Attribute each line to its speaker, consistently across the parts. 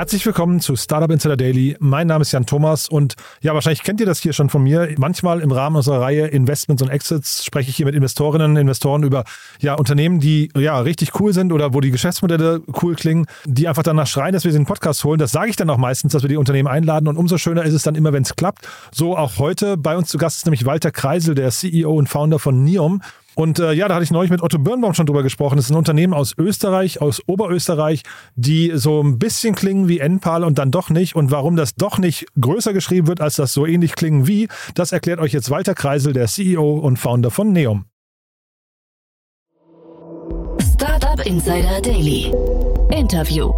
Speaker 1: Herzlich willkommen zu Startup Insider Daily. Mein Name ist Jan Thomas und ja, wahrscheinlich kennt ihr das hier schon von mir. Manchmal im Rahmen unserer Reihe Investments und Exits spreche ich hier mit Investorinnen und Investoren über ja, Unternehmen, die ja richtig cool sind oder wo die Geschäftsmodelle cool klingen, die einfach danach schreien, dass wir sie in den Podcast holen. Das sage ich dann auch meistens, dass wir die Unternehmen einladen und umso schöner ist es dann immer, wenn es klappt. So auch heute. Bei uns zu Gast ist nämlich Walter Kreisel, der CEO und Founder von Neom. Und äh, ja, da hatte ich neulich mit Otto Birnbaum schon drüber gesprochen. Das ist ein Unternehmen aus Österreich, aus Oberösterreich, die so ein bisschen klingen wie Enpal und dann doch nicht. Und warum das doch nicht größer geschrieben wird, als das so ähnlich klingen wie, das erklärt euch jetzt Walter Kreisel, der CEO und Founder von Neum.
Speaker 2: Startup Insider Daily. Interview.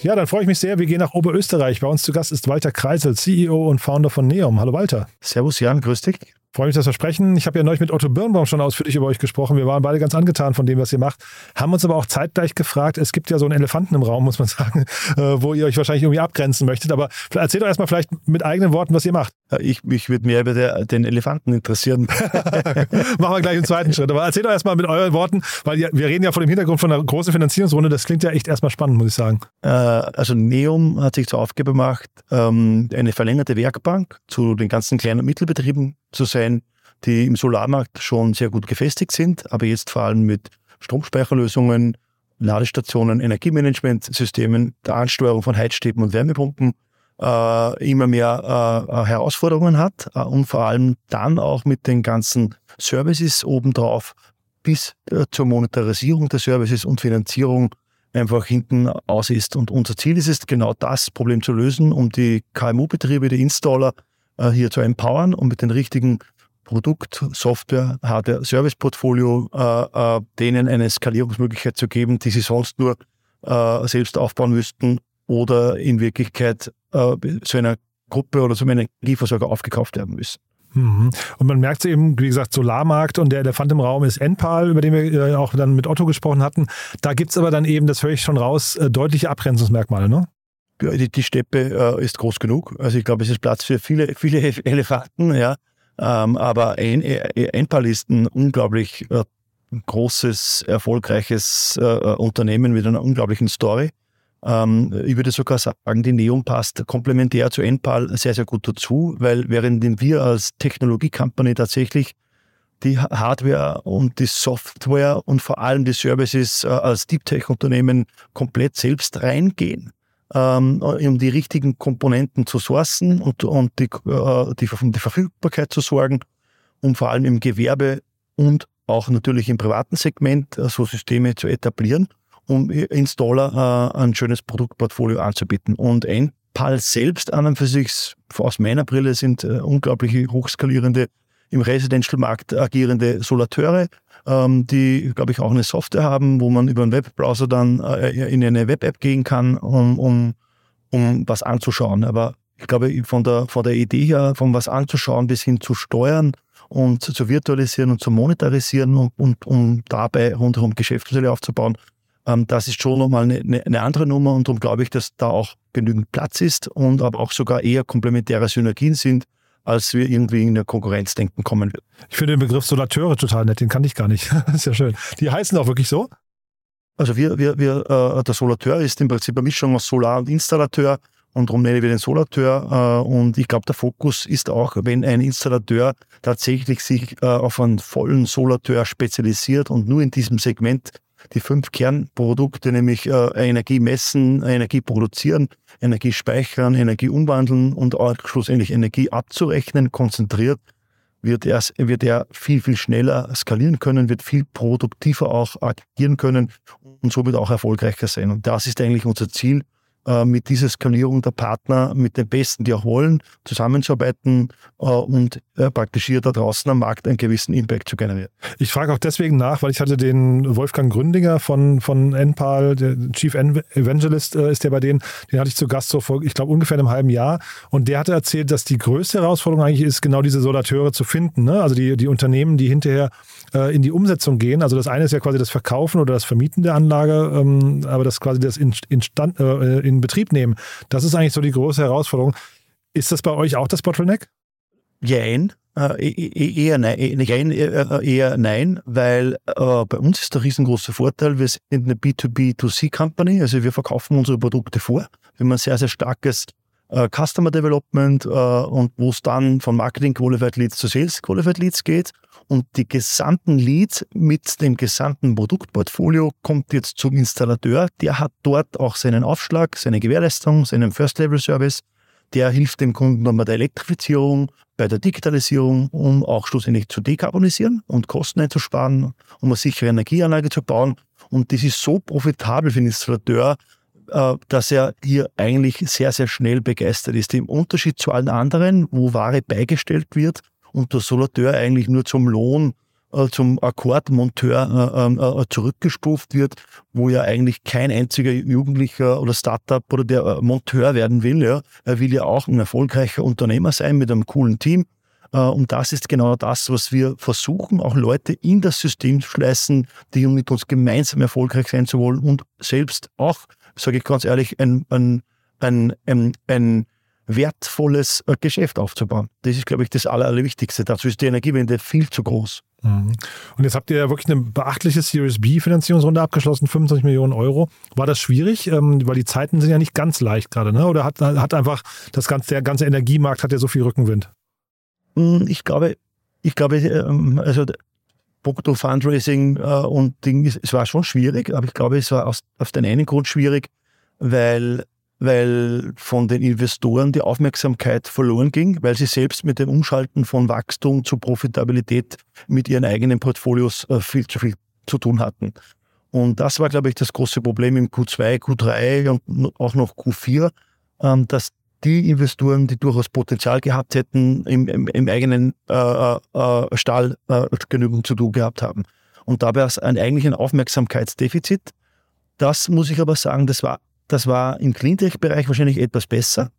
Speaker 1: Ja, dann freue ich mich sehr. Wir gehen nach Oberösterreich. Bei uns zu Gast ist Walter Kreisel, CEO und Founder von Neum. Hallo Walter.
Speaker 3: Servus Jan, grüß dich.
Speaker 1: Freue mich, dass wir sprechen. Ich habe ja neulich mit Otto Birnbaum schon ausführlich über euch gesprochen. Wir waren beide ganz angetan von dem, was ihr macht. Haben uns aber auch zeitgleich gefragt, es gibt ja so einen Elefanten im Raum, muss man sagen, äh, wo ihr euch wahrscheinlich irgendwie abgrenzen möchtet. Aber erzähl doch erstmal vielleicht mit eigenen Worten, was ihr macht.
Speaker 3: Ich, mich würde mehr über den Elefanten interessieren.
Speaker 1: Machen wir gleich im zweiten Schritt. Aber erzähl doch erstmal mit euren Worten, weil wir reden ja vor dem Hintergrund von einer großen Finanzierungsrunde. Das klingt ja echt erstmal spannend, muss ich sagen.
Speaker 3: Äh, also Neum hat sich zur Aufgabe gemacht, ähm, eine verlängerte Werkbank zu den ganzen kleinen und Mittelbetrieben zu sein, die im Solarmarkt schon sehr gut gefestigt sind, aber jetzt vor allem mit Stromspeicherlösungen, Ladestationen, Energiemanagementsystemen, der Ansteuerung von Heizstäben und Wärmepumpen äh, immer mehr äh, Herausforderungen hat äh, und vor allem dann auch mit den ganzen Services obendrauf bis äh, zur Monetarisierung der Services und Finanzierung einfach hinten aus ist. Und unser Ziel ist es, genau das Problem zu lösen, um die KMU-Betriebe, die Installer äh, hier zu empowern und mit den richtigen Produkt, Software, Hardware, Service-Portfolio, äh, äh, denen eine Skalierungsmöglichkeit zu geben, die sie sonst nur äh, selbst aufbauen müssten oder in Wirklichkeit äh, zu einer Gruppe oder zu einem Energieversorger aufgekauft werden müssen.
Speaker 1: Mhm. Und man merkt eben, wie gesagt, Solarmarkt und der Elefant im Raum ist Enpal, über den wir äh, auch dann mit Otto gesprochen hatten. Da gibt es aber dann eben, das höre ich schon raus, äh, deutliche Abgrenzungsmerkmale, ne?
Speaker 3: Die, die Steppe äh, ist groß genug. Also ich glaube, es ist Platz für viele, viele Elefanten, ja. Ähm, aber ein, ist ein unglaublich äh, großes, erfolgreiches äh, äh, Unternehmen mit einer unglaublichen Story. Ähm, ich würde sogar sagen, die Neon passt komplementär zu Enpal sehr, sehr gut dazu, weil während wir als Technologie-Company tatsächlich die Hardware und die Software und vor allem die Services äh, als Deep Tech-Unternehmen komplett selbst reingehen, ähm, um die richtigen Komponenten zu sourcen und, und die, äh, die, die Verfügbarkeit zu sorgen und vor allem im Gewerbe und auch natürlich im privaten Segment äh, so Systeme zu etablieren, um Installer äh, ein schönes Produktportfolio anzubieten. Und Enpal selbst an und für sich aus meiner Brille sind äh, unglaubliche hochskalierende im Residential-Markt agierende Solateure, ähm, die, glaube ich, auch eine Software haben, wo man über einen Webbrowser dann äh, in eine Web-App gehen kann, um, um, um was anzuschauen. Aber ich glaube, von der, von der Idee her, von was anzuschauen bis hin zu steuern und zu virtualisieren und zu monetarisieren und, und um dabei rundherum Geschäftsmodelle aufzubauen, ähm, das ist schon nochmal eine, eine andere Nummer und darum glaube ich, dass da auch genügend Platz ist und aber auch sogar eher komplementäre Synergien sind, als wir irgendwie in der Konkurrenzdenken kommen wird.
Speaker 1: Ich finde den Begriff Solateure total nett, den kannte ich gar nicht. das ist ja schön. Die heißen auch wirklich so?
Speaker 3: Also wir, wir, wir äh, der Solateur ist im Prinzip eine Mischung aus Solar und Installateur und darum nennen wir den Solateur. Äh, und ich glaube, der Fokus ist auch, wenn ein Installateur tatsächlich sich äh, auf einen vollen Solateur spezialisiert und nur in diesem Segment die fünf Kernprodukte, nämlich äh, Energie messen, Energie produzieren, Energie speichern, Energie umwandeln und auch schlussendlich Energie abzurechnen, konzentriert, wird er, wird er viel, viel schneller skalieren können, wird viel produktiver auch agieren können und somit auch erfolgreicher sein. Und das ist eigentlich unser Ziel, äh, mit dieser Skalierung der Partner, mit den Besten, die auch wollen, zusammenzuarbeiten äh, und äh, praktisch hier da draußen am Markt einen gewissen Impact zu generieren.
Speaker 1: Ich frage auch deswegen nach, weil ich hatte den Wolfgang Gründinger von, von NPAL, der Chief Evangelist ist der bei denen, den hatte ich zu Gast so vor, ich glaube, ungefähr einem halben Jahr und der hatte erzählt, dass die größte Herausforderung eigentlich ist, genau diese Solateure zu finden. Ne? Also die, die Unternehmen, die hinterher in die Umsetzung gehen. Also das eine ist ja quasi das Verkaufen oder das Vermieten der Anlage, ähm, aber das quasi das Instand, in Betrieb nehmen, das ist eigentlich so die große Herausforderung. Ist das bei euch auch das Bottleneck?
Speaker 3: jein. Äh, e, e, e, eher, nein, eher, eher nein, weil äh, bei uns ist der riesengroße Vorteil, wir sind eine B2B2C-Company, also wir verkaufen unsere Produkte vor. Wir haben ein sehr, sehr starkes äh, Customer Development äh, und wo es dann von Marketing Qualified Leads zu Sales Qualified Leads geht. Und die gesamten Leads mit dem gesamten Produktportfolio kommt jetzt zum Installateur. Der hat dort auch seinen Aufschlag, seine Gewährleistung, seinen First-Level-Service. Der hilft dem Kunden dann bei der Elektrifizierung, bei der Digitalisierung, um auch schlussendlich zu dekarbonisieren und Kosten einzusparen, um eine sichere Energieanlage zu bauen. Und das ist so profitabel für den Installateur, äh, dass er hier eigentlich sehr, sehr schnell begeistert ist. Im Unterschied zu allen anderen, wo Ware beigestellt wird und der Solateur eigentlich nur zum Lohn, äh, zum Akkordmonteur äh, ähm, zurückgestuft wird, wo ja eigentlich kein einziger Jugendlicher oder Startup oder der Monteur werden will. Ja. Er will ja auch ein erfolgreicher Unternehmer sein mit einem coolen Team. Und das ist genau das, was wir versuchen, auch Leute in das System zu schleißen, die mit uns gemeinsam erfolgreich sein zu wollen und selbst auch sage ich ganz ehrlich, ein, ein, ein, ein wertvolles äh, Geschäft aufzubauen. Das ist, glaube ich, das Allerwichtigste. Dazu ist die Energiewende viel zu groß.
Speaker 1: Mhm. Und jetzt habt ihr ja wirklich eine beachtliche Series B-Finanzierungsrunde abgeschlossen, 25 Millionen Euro. War das schwierig? Ähm, weil die Zeiten sind ja nicht ganz leicht gerade, ne? Oder hat, hat einfach das ganze, der ganze Energiemarkt hat ja so viel Rückenwind?
Speaker 3: Hm, ich glaube, ich glaube, ähm, also Punkto Fundraising äh, und Ding, es war schon schwierig, aber ich glaube, es war aus, auf den einen Grund schwierig, weil, weil von den Investoren die Aufmerksamkeit verloren ging, weil sie selbst mit dem Umschalten von Wachstum zu Profitabilität mit ihren eigenen Portfolios äh, viel zu viel zu tun hatten. Und das war, glaube ich, das große Problem im Q2, Q3 und auch noch Q4, ähm, dass die Investoren, die durchaus Potenzial gehabt hätten, im, im, im eigenen äh, äh, Stall äh, genügend zu tun gehabt haben. Und dabei ist ein, eigentlich ein Aufmerksamkeitsdefizit. Das muss ich aber sagen, das war, das war im Cleantech-Bereich wahrscheinlich etwas besser.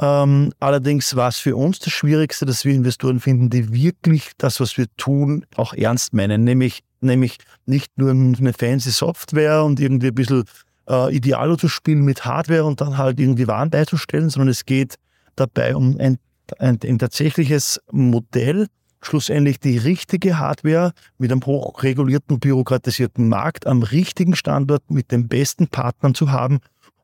Speaker 3: Ähm, allerdings war es für uns das Schwierigste, dass wir Investoren finden, die wirklich das, was wir tun, auch ernst meinen. Nämlich, nämlich nicht nur eine fancy Software und irgendwie ein bisschen äh, Idealo zu spielen mit Hardware und dann halt irgendwie Waren beizustellen, sondern es geht dabei um ein, ein, ein tatsächliches Modell, schlussendlich die richtige Hardware mit einem hochregulierten, bürokratisierten Markt am richtigen Standort mit den besten Partnern zu haben,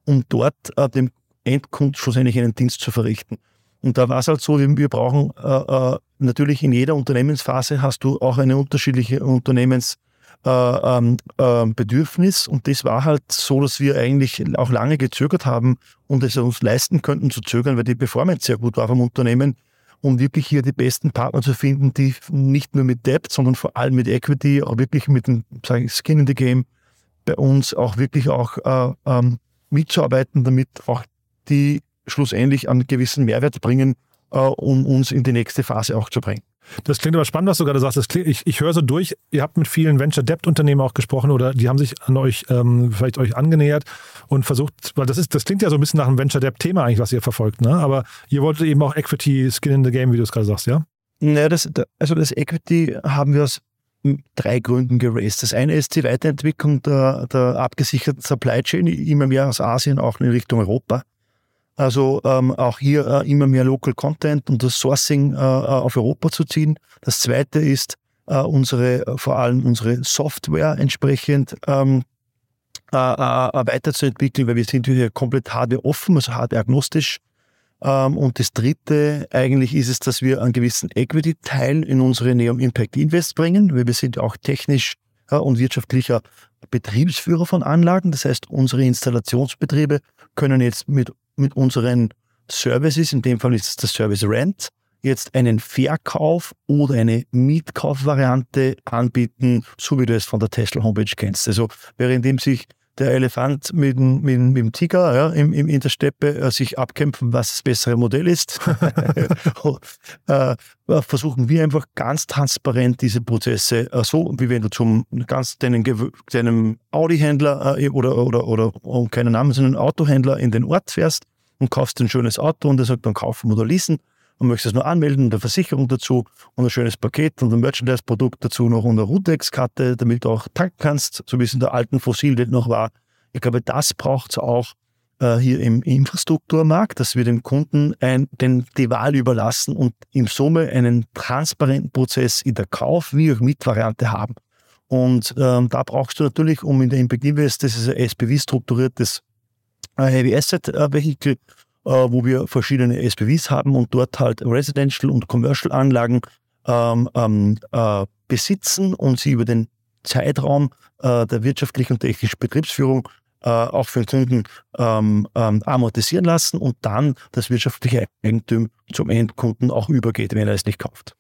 Speaker 3: um dort äh, dem Endkunden schlussendlich einen Dienst zu verrichten. Und da war es halt so, wir brauchen äh, äh, natürlich in jeder Unternehmensphase hast du auch eine unterschiedliche Unternehmens- äh, ähm, äh, Bedürfnis. Und das war halt so, dass wir eigentlich auch lange gezögert haben und es uns leisten könnten zu zögern, weil die Performance sehr gut war vom Unternehmen, um wirklich hier die besten Partner zu finden, die nicht nur mit Debt, sondern vor allem mit Equity, auch wirklich mit dem ich, Skin in the Game bei uns auch wirklich auch äh, ähm, mitzuarbeiten, damit auch die schlussendlich einen gewissen Mehrwert bringen, äh, um uns in die nächste Phase auch zu bringen.
Speaker 1: Das klingt aber spannend, was du gerade sagst. Klingt, ich, ich höre so durch, ihr habt mit vielen Venture-Debt-Unternehmen auch gesprochen oder die haben sich an euch, ähm, vielleicht euch angenähert und versucht, weil das ist, das klingt ja so ein bisschen nach einem Venture-Debt-Thema eigentlich, was ihr verfolgt, ne? Aber ihr wolltet eben auch Equity Skin in the Game, wie du es gerade sagst, ja?
Speaker 3: Naja, das, also das Equity haben wir aus drei Gründen geraced. Das eine ist die Weiterentwicklung der, der abgesicherten Supply Chain, immer mehr aus Asien, auch in Richtung Europa. Also ähm, auch hier äh, immer mehr Local Content und das Sourcing äh, äh auf Europa zu ziehen. Das zweite ist äh, unsere, äh, vor allem unsere Software entsprechend ähm, äh, weiterzuentwickeln, weil wir sind hier komplett hardware offen, also hardware agnostisch. Ähm, und das dritte eigentlich ist es, dass wir einen gewissen Equity-Teil in unsere Neom Impact Invest bringen, weil wir sind auch technisch und wirtschaftlicher Betriebsführer von Anlagen. Das heißt, unsere Installationsbetriebe können jetzt mit mit unseren Services, in dem Fall ist es der Service Rent, jetzt einen Verkauf oder eine Mietkaufvariante anbieten, so wie du es von der Tesla Homepage kennst. Also währenddem sich der Elefant mit, mit, mit dem Tiger ja, im, im, in der Steppe äh, sich abkämpfen, was das bessere Modell ist, äh, versuchen wir einfach ganz transparent diese Prozesse, äh, so wie wenn du zum ganz deinen, deinem Audi-Händler äh, oder, oder, oder um keinen Namen, sondern Autohändler in den Ort fährst und kaufst ein schönes Auto und er sagt dann kaufen oder leasen und möchtest es nur anmelden und eine Versicherung dazu und ein schönes Paket und ein Merchandise-Produkt dazu noch und eine Rutex-Karte, damit du auch tanken kannst, so wie es in der alten Fossilwelt noch war. Ich glaube, das braucht es auch äh, hier im Infrastrukturmarkt, dass wir dem Kunden ein, den, die Wahl überlassen und im Summe einen transparenten Prozess in der Kauf- wie auch Mitvariante haben. Und ähm, da brauchst du natürlich, um in der Impact Invest, das ist ein SPV-strukturiertes äh, Heavy Asset äh, Vehicle, wo wir verschiedene SPVs haben und dort halt Residential und Commercial Anlagen ähm, ähm, äh, besitzen und sie über den Zeitraum äh, der wirtschaftlichen und technischen Betriebsführung äh, auch für den Kunden ähm, ähm, amortisieren lassen und dann das wirtschaftliche Eigentum zum Endkunden auch übergeht, wenn er es nicht kauft.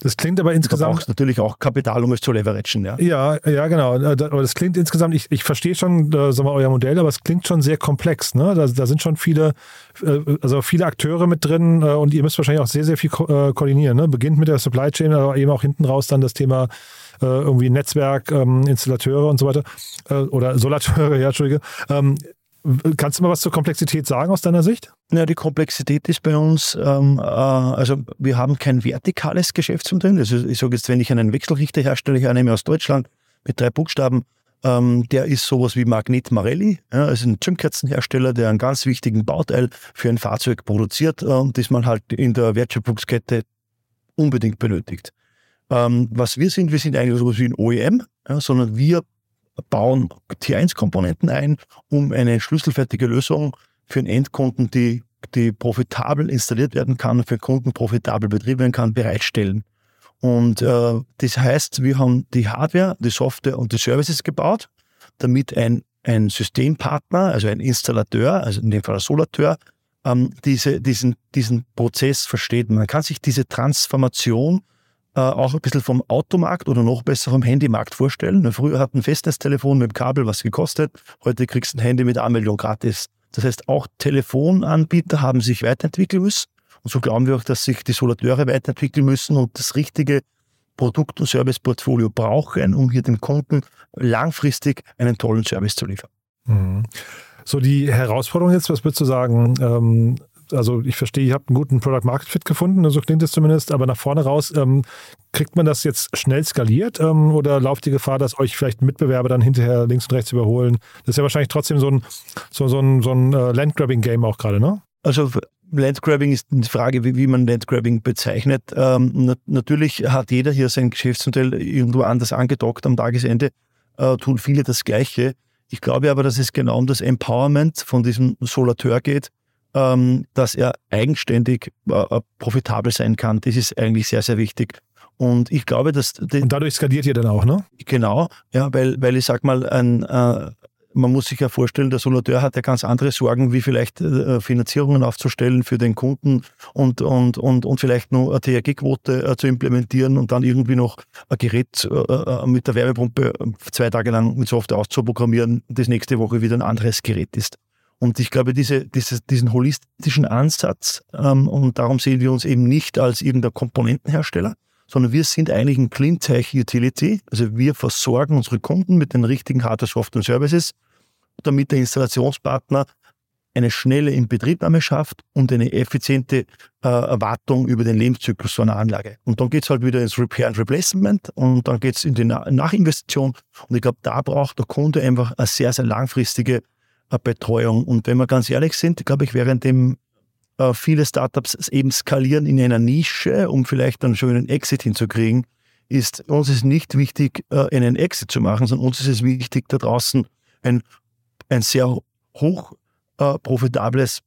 Speaker 1: Das klingt aber insgesamt. Du
Speaker 3: brauchst natürlich auch Kapital, um es zu leveragen. Ja,
Speaker 1: ja, ja genau. Äh, aber das klingt insgesamt, ich, ich verstehe schon äh, sagen wir, euer Modell, aber es klingt schon sehr komplex. Ne? Da, da sind schon viele, äh, also viele Akteure mit drin und ihr müsst wahrscheinlich auch sehr, sehr viel ko koordinieren. Ne? Beginnt mit der Supply Chain, aber eben auch hinten raus dann das Thema irgendwie Netzwerk, ähm, Installateure und so weiter. Äh, oder Solateure, ja, Entschuldige. Ähm, Kannst du mal was zur Komplexität sagen aus deiner Sicht?
Speaker 3: Ja, die Komplexität ist bei uns, ähm, äh, also wir haben kein vertikales Geschäftsmodell. Also ich sage jetzt, wenn ich einen Wechselrichter herstelle, ich nehme aus Deutschland mit drei Buchstaben, ähm, der ist sowas wie Magnet Marelli, ja, also ein Zündkerzenhersteller, der einen ganz wichtigen Bauteil für ein Fahrzeug produziert äh, und das man halt in der Wertschöpfungskette unbedingt benötigt. Ähm, was wir sind, wir sind eigentlich sowas wie ein OEM, ja, sondern wir bauen T1-Komponenten ein, um eine schlüsselfertige Lösung für den Endkunden, die, die profitabel installiert werden kann, für den Kunden profitabel betrieben werden kann, bereitstellen. Und äh, das heißt, wir haben die Hardware, die Software und die Services gebaut, damit ein, ein Systempartner, also ein Installateur, also in dem Fall ein Solateur, ähm, diese, diesen, diesen Prozess versteht. Man kann sich diese Transformation äh, auch ein bisschen vom Automarkt oder noch besser vom Handymarkt vorstellen. Früher hat ein Festnetztelefon mit dem Kabel was gekostet, heute kriegst du ein Handy mit Anmeldung gratis. Das heißt, auch Telefonanbieter haben sich weiterentwickeln müssen. Und so glauben wir auch, dass sich die Solateure weiterentwickeln müssen und das richtige Produkt- und Serviceportfolio brauchen, um hier dem Kunden langfristig einen tollen Service zu liefern.
Speaker 1: Mhm. So die Herausforderung jetzt, was würdest du sagen? Ähm, also ich verstehe, ihr habt einen guten Product Market Fit gefunden, so klingt es zumindest, aber nach vorne raus, ähm, kriegt man das jetzt schnell skaliert ähm, oder lauft die Gefahr, dass euch vielleicht Mitbewerber dann hinterher links und rechts überholen? Das ist ja wahrscheinlich trotzdem so ein, so, so ein, so ein äh, Landgrabbing-Game auch gerade, ne?
Speaker 3: Also Landgrabbing ist die Frage, wie, wie man Landgrabbing bezeichnet. Ähm, na, natürlich hat jeder hier sein Geschäftsmodell irgendwo anders angedockt am Tagesende, äh, tun viele das Gleiche. Ich glaube aber, dass es genau um das Empowerment von diesem Solateur geht, ähm, dass er eigenständig äh, äh, profitabel sein kann. Das ist eigentlich sehr, sehr wichtig. Und ich glaube, dass.
Speaker 1: Und dadurch skaliert ihr dann auch, ne?
Speaker 3: Genau, ja, weil, weil ich sag mal, ein, äh, man muss sich ja vorstellen, der Solateur hat ja ganz andere Sorgen, wie vielleicht äh, Finanzierungen aufzustellen für den Kunden und, und, und, und vielleicht nur eine THG-Quote äh, zu implementieren und dann irgendwie noch ein Gerät äh, äh, mit der Wärmepumpe zwei Tage lang mit Software auszuprogrammieren, das nächste Woche wieder ein anderes Gerät ist. Und ich glaube, diese, diese, diesen holistischen Ansatz, ähm, und darum sehen wir uns eben nicht als irgendein Komponentenhersteller, sondern wir sind eigentlich ein Cleantech Utility. Also wir versorgen unsere Kunden mit den richtigen Hardware, Software und Services, damit der Installationspartner eine schnelle Inbetriebnahme schafft und eine effiziente äh, Erwartung über den Lebenszyklus so einer Anlage. Und dann geht es halt wieder ins Repair and Replacement und dann geht es in die Nachinvestition. Und ich glaube, da braucht der Kunde einfach eine sehr, sehr langfristige Betreuung. Und wenn wir ganz ehrlich sind, glaube ich, während dem äh, viele Startups eben skalieren in einer Nische, um vielleicht einen schönen Exit hinzukriegen, ist uns ist nicht wichtig, äh, einen Exit zu machen, sondern uns ist es wichtig, da draußen ein, ein sehr hoch äh, profitables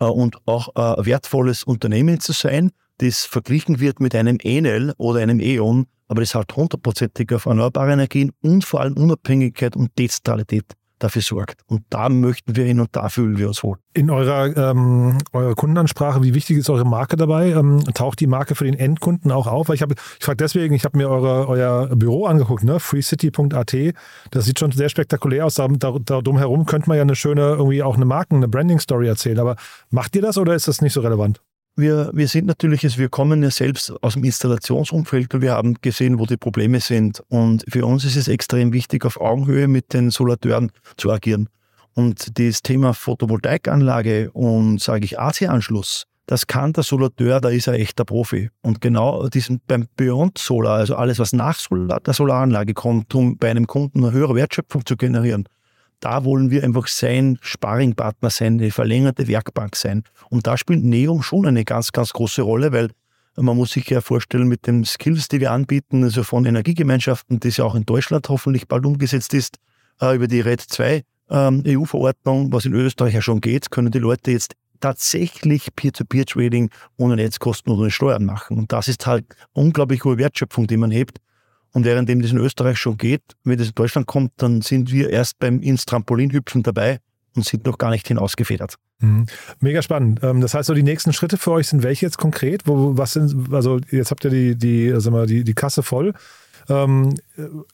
Speaker 3: äh, und auch äh, wertvolles Unternehmen zu sein, das verglichen wird mit einem Enel oder einem E.ON, aber das halt hundertprozentig auf erneuerbare Energien und vor allem Unabhängigkeit und Dezentralität dafür sorgt. Und da möchten wir hin und da fühlen wir uns wohl.
Speaker 1: In eurer, ähm, eurer Kundenansprache, wie wichtig ist eure Marke dabei? Ähm, taucht die Marke für den Endkunden auch auf? Weil ich, ich frage deswegen, ich habe mir eure, euer Büro angeguckt, ne? freecity.at. Das sieht schon sehr spektakulär aus. Da, da, da drumherum könnte man ja eine schöne, irgendwie auch eine Marken-, eine Branding-Story erzählen. Aber macht ihr das oder ist das nicht so relevant?
Speaker 3: Wir, wir sind natürlich, wir kommen ja selbst aus dem Installationsumfeld und wir haben gesehen, wo die Probleme sind. Und für uns ist es extrem wichtig, auf Augenhöhe mit den Solateuren zu agieren. Und das Thema Photovoltaikanlage und, sage ich, AC-Anschluss, das kann der Solateur, da ist er echter Profi. Und genau diesen, beim Beyond Solar, also alles, was nach Solar, der Solaranlage kommt, um bei einem Kunden eine höhere Wertschöpfung zu generieren, da wollen wir einfach sein Sparringpartner sein, eine verlängerte Werkbank sein. Und da spielt Neum schon eine ganz, ganz große Rolle, weil man muss sich ja vorstellen, mit den Skills, die wir anbieten, also von Energiegemeinschaften, das ja auch in Deutschland hoffentlich bald umgesetzt ist, äh, über die RED 2 ähm, EU-Verordnung, was in Österreich ja schon geht, können die Leute jetzt tatsächlich Peer-to-Peer-Trading ohne Netzkosten oder ohne Steuern machen. Und das ist halt unglaublich hohe Wertschöpfung, die man hebt. Und währenddem das in Österreich schon geht, wenn das in Deutschland kommt, dann sind wir erst beim ins Trampolin hüpfen dabei und sind noch gar nicht hinausgefedert.
Speaker 1: Mhm. Mega spannend. Ähm, das heißt, so die nächsten Schritte für euch sind welche jetzt konkret? Wo, was sind, also jetzt habt ihr die, die, sagen wir, die, die Kasse voll. Ähm,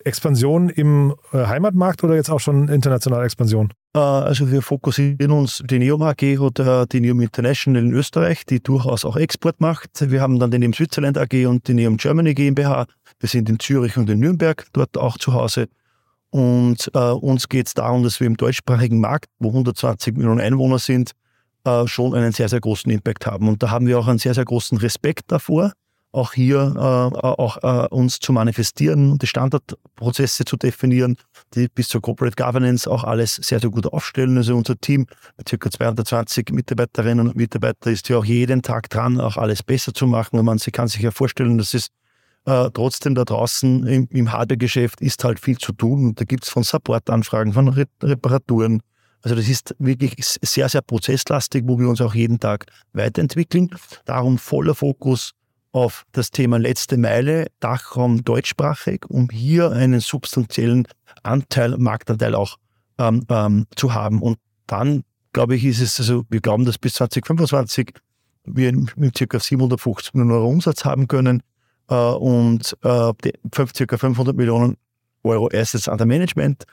Speaker 1: Expansion im äh, Heimatmarkt oder jetzt auch schon internationale Expansion?
Speaker 3: Äh, also wir fokussieren uns, die Neom AG oder die Neom International in Österreich, die durchaus auch Export macht. Wir haben dann die Neom Switzerland AG und die Neom Germany GmbH. Wir sind in Zürich und in Nürnberg dort auch zu Hause. Und äh, uns geht es darum, dass wir im deutschsprachigen Markt, wo 120 Millionen Einwohner sind, äh, schon einen sehr, sehr großen Impact haben. Und da haben wir auch einen sehr, sehr großen Respekt davor, auch hier äh, auch äh, uns zu manifestieren, die Standardprozesse zu definieren, die bis zur Corporate Governance auch alles sehr, sehr gut aufstellen. Also unser Team mit ca. 220 Mitarbeiterinnen und Mitarbeitern ist ja auch jeden Tag dran, auch alles besser zu machen. Und man sie kann sich ja vorstellen, dass es äh, trotzdem da draußen im, im Hardware-Geschäft ist halt viel zu tun. Und da gibt es von Support-Anfragen, von Re Reparaturen. Also das ist wirklich sehr, sehr prozesslastig, wo wir uns auch jeden Tag weiterentwickeln. Darum voller Fokus auf das Thema letzte Meile, Dachraum deutschsprachig, um hier einen substanziellen Anteil, Marktanteil auch ähm, ähm, zu haben. Und dann, glaube ich, ist es, also wir glauben, dass bis 2025 wir mit ca. 750 Millionen Euro Umsatz haben können äh, und äh, ca. 500 Millionen Euro Assets under Management.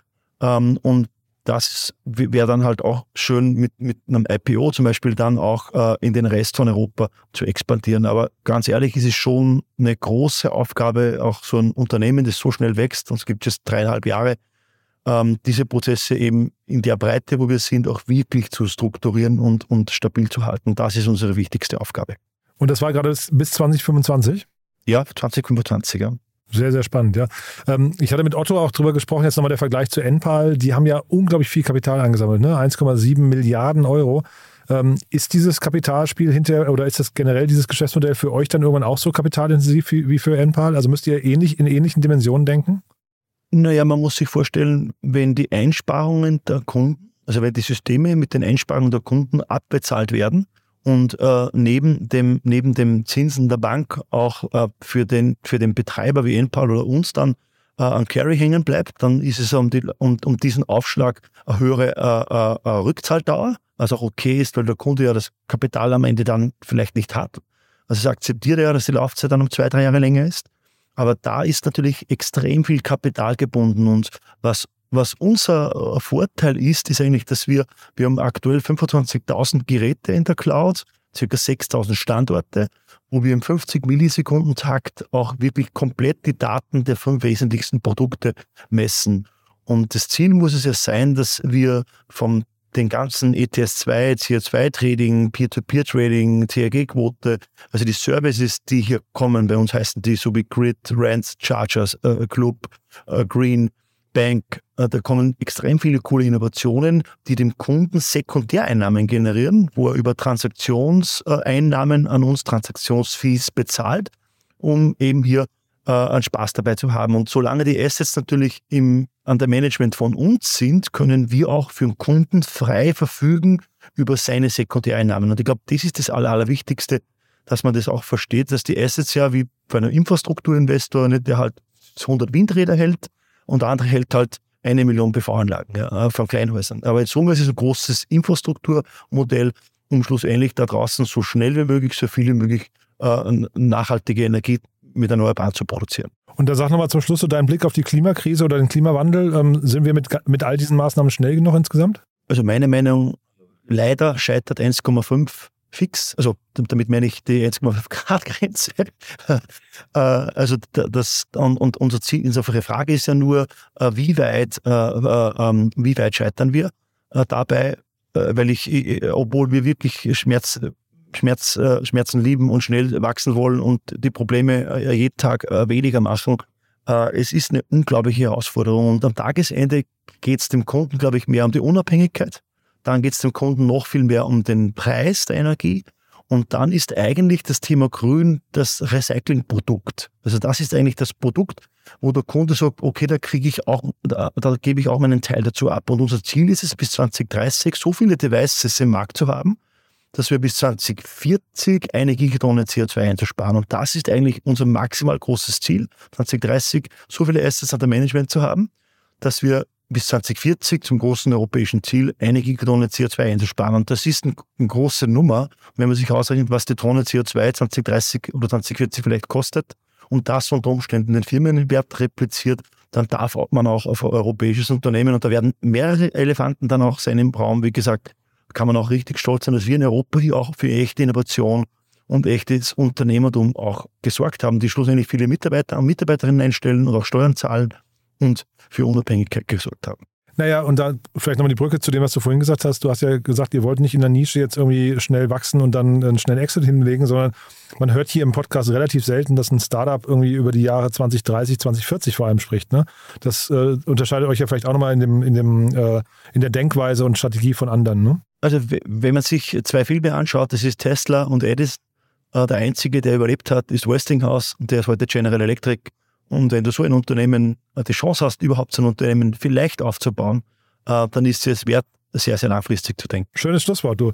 Speaker 3: Ähm, und das wäre dann halt auch schön mit, mit einem IPO zum Beispiel dann auch äh, in den Rest von Europa zu expandieren. Aber ganz ehrlich, ist es schon eine große Aufgabe, auch so ein Unternehmen, das so schnell wächst, uns gibt es dreieinhalb Jahre, ähm, diese Prozesse eben in der Breite, wo wir sind, auch wirklich zu strukturieren und, und stabil zu halten. Das ist unsere wichtigste Aufgabe.
Speaker 1: Und das war gerade bis 2025?
Speaker 3: Ja, 2025, ja.
Speaker 1: Sehr, sehr spannend, ja. Ähm, ich hatte mit Otto auch drüber gesprochen, jetzt nochmal der Vergleich zu Enpal. Die haben ja unglaublich viel Kapital angesammelt, ne? 1,7 Milliarden Euro. Ähm, ist dieses Kapitalspiel hinterher oder ist das generell dieses Geschäftsmodell für euch dann irgendwann auch so kapitalintensiv wie, für Enpal? Also müsst ihr ähnlich in ähnlichen Dimensionen denken?
Speaker 3: Naja, man muss sich vorstellen, wenn die Einsparungen der Kunden, also wenn die Systeme mit den Einsparungen der Kunden abbezahlt werden, und äh, neben, dem, neben dem Zinsen der Bank auch äh, für, den, für den Betreiber wie Enpal oder uns dann äh, an Carry hängen bleibt, dann ist es um, die, um, um diesen Aufschlag eine höhere äh, äh, Rückzahldauer, was auch okay ist, weil der Kunde ja das Kapital am Ende dann vielleicht nicht hat. Also es akzeptiert ja, dass die Laufzeit dann um zwei, drei Jahre länger ist. Aber da ist natürlich extrem viel Kapital gebunden und was was unser äh, Vorteil ist, ist eigentlich, dass wir, wir haben aktuell 25.000 Geräte in der Cloud, circa 6.000 Standorte, wo wir im 50 Millisekunden Takt auch wirklich komplett die Daten der fünf wesentlichsten Produkte messen. Und das Ziel muss es ja sein, dass wir vom den ganzen ETS2, CO2-Trading, Peer-to-Peer-Trading, TRG-Quote, also die Services, die hier kommen, bei uns heißen die so wie Grid, Rents, Chargers, äh, Club, äh, Green, Bank, äh, da kommen extrem viele coole Innovationen, die dem Kunden Sekundäreinnahmen generieren, wo er über Transaktionseinnahmen an uns Transaktionsfees bezahlt, um eben hier äh, einen Spaß dabei zu haben. Und solange die Assets natürlich im, an der Management von uns sind, können wir auch für den Kunden frei verfügen über seine Sekundäreinnahmen. Und ich glaube, das ist das Aller, Allerwichtigste, dass man das auch versteht, dass die Assets ja wie bei einem Infrastrukturinvestor nicht, der halt 100 Windräder hält, und der andere hält halt eine Million PV-Anlagen ja, von Kleinhäusern. Aber jetzt Summe ist es ein großes Infrastrukturmodell, um schlussendlich da draußen so schnell wie möglich, so viel wie möglich äh, nachhaltige Energie mit Erneuerbaren zu produzieren.
Speaker 1: Und da sag nochmal zum Schluss so deinen Blick auf die Klimakrise oder den Klimawandel. Ähm, sind wir mit, mit all diesen Maßnahmen schnell genug insgesamt?
Speaker 3: Also meine Meinung, leider scheitert 1,5 fix, also damit meine ich die 1,5 Grad Grenze. Äh, also das und, und unser Ziel, unsere Frage ist ja nur, äh, wie weit, äh, ähm, wie weit scheitern wir dabei, weil ich, obwohl wir wirklich Schmerz, Schmerz, Schmerzen lieben und schnell wachsen wollen und die Probleme jeden Tag weniger machen, Äh, es ist eine unglaubliche Herausforderung und am Tagesende geht es dem Kunden, glaube ich, mehr um die Unabhängigkeit. Dann geht es dem Kunden noch viel mehr um den Preis der Energie. Und dann ist eigentlich das Thema Grün das Recyclingprodukt. Also das ist eigentlich das Produkt, wo der Kunde sagt, okay, da kriege ich auch, da, da gebe ich auch meinen Teil dazu ab. Und unser Ziel ist es, bis 2030 so viele Devices im Markt zu haben, dass wir bis 2040 eine Gigatonne CO2 einzusparen. Und das ist eigentlich unser maximal großes Ziel, 2030 so viele Assets an der Management zu haben, dass wir bis 2040 zum großen europäischen Ziel eine Gigatonne CO2 einzusparen. Und das ist ein, eine große Nummer, wenn man sich ausrechnet, was die Tonne CO2 2030 oder 2040 vielleicht kostet und das unter Umständen den Firmenwert repliziert, dann darf man auch auf ein europäisches Unternehmen, und da werden mehrere Elefanten dann auch sein im Raum, wie gesagt, kann man auch richtig stolz sein, dass wir in Europa hier auch für echte Innovation und echtes Unternehmertum auch gesorgt haben, die schlussendlich viele Mitarbeiter und Mitarbeiterinnen einstellen und auch Steuern zahlen und für Unabhängigkeit gesorgt haben.
Speaker 1: Naja, und da vielleicht nochmal die Brücke zu dem, was du vorhin gesagt hast. Du hast ja gesagt, ihr wollt nicht in der Nische jetzt irgendwie schnell wachsen und dann einen schnellen Exit hinlegen, sondern man hört hier im Podcast relativ selten, dass ein Startup irgendwie über die Jahre 2030, 2040 vor allem spricht. Ne? Das äh, unterscheidet euch ja vielleicht auch nochmal in, dem, in, dem, äh, in der Denkweise und Strategie von anderen. Ne?
Speaker 3: Also wenn man sich zwei Filme anschaut, das ist Tesla und Edison. Äh, der einzige, der überlebt hat, ist Westinghouse und der ist heute General Electric. Und wenn du so ein Unternehmen äh, die Chance hast, überhaupt so ein Unternehmen vielleicht aufzubauen, äh, dann ist es wert, sehr, sehr langfristig zu denken.
Speaker 1: Schönes Schlusswort. Du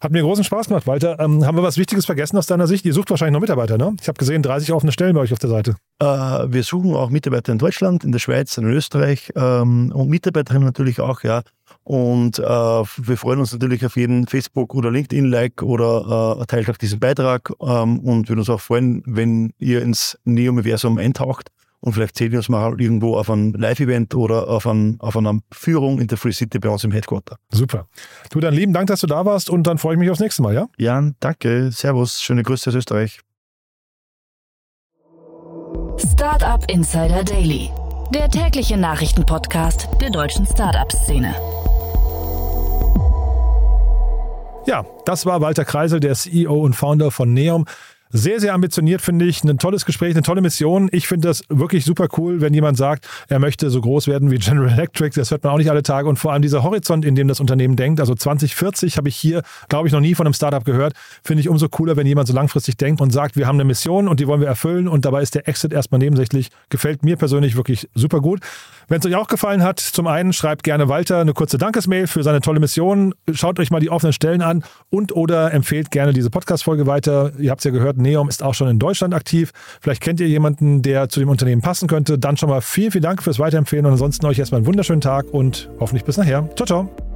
Speaker 1: hat mir großen Spaß gemacht, Walter. Ähm, haben wir was Wichtiges vergessen aus deiner Sicht? Ihr sucht wahrscheinlich noch Mitarbeiter, ne? Ich habe gesehen, 30 offene Stellen bei euch auf der Seite.
Speaker 3: Äh, wir suchen auch Mitarbeiter in Deutschland, in der Schweiz, in Österreich ähm, und Mitarbeiterinnen natürlich auch, ja. Und äh, wir freuen uns natürlich auf jeden Facebook- oder LinkedIn-Like oder äh, teilt auch diesen Beitrag ähm, und würden uns auch freuen, wenn ihr ins Neo-Universum eintaucht und vielleicht sehen wir uns mal irgendwo auf einem Live-Event oder auf, ein, auf einer Führung in der Free City bei uns im Headquarter.
Speaker 1: Super. Du, dann lieben Dank, dass du da warst und dann freue ich mich aufs nächste Mal, ja?
Speaker 3: Jan, danke. Servus. Schöne Grüße aus Österreich.
Speaker 2: Startup Insider Daily, der tägliche Nachrichtenpodcast der deutschen Startup-Szene.
Speaker 1: Ja, das war Walter Kreisel, der CEO und Founder von Neom. Sehr, sehr ambitioniert, finde ich. Ein tolles Gespräch, eine tolle Mission. Ich finde das wirklich super cool, wenn jemand sagt, er möchte so groß werden wie General Electric. Das hört man auch nicht alle Tage. Und vor allem dieser Horizont, in dem das Unternehmen denkt, also 2040 habe ich hier, glaube ich, noch nie von einem Startup gehört. Finde ich umso cooler, wenn jemand so langfristig denkt und sagt, wir haben eine Mission und die wollen wir erfüllen. Und dabei ist der Exit erstmal nebensächlich. Gefällt mir persönlich wirklich super gut. Wenn es euch auch gefallen hat, zum einen schreibt gerne Walter eine kurze Dankesmail für seine tolle Mission. Schaut euch mal die offenen Stellen an und oder empfehlt gerne diese Podcast-Folge weiter. Ihr habt es ja gehört, Neom ist auch schon in Deutschland aktiv. Vielleicht kennt ihr jemanden, der zu dem Unternehmen passen könnte. Dann schon mal vielen, vielen Dank fürs Weiterempfehlen und ansonsten euch erstmal einen wunderschönen Tag und hoffentlich bis nachher. Ciao, ciao.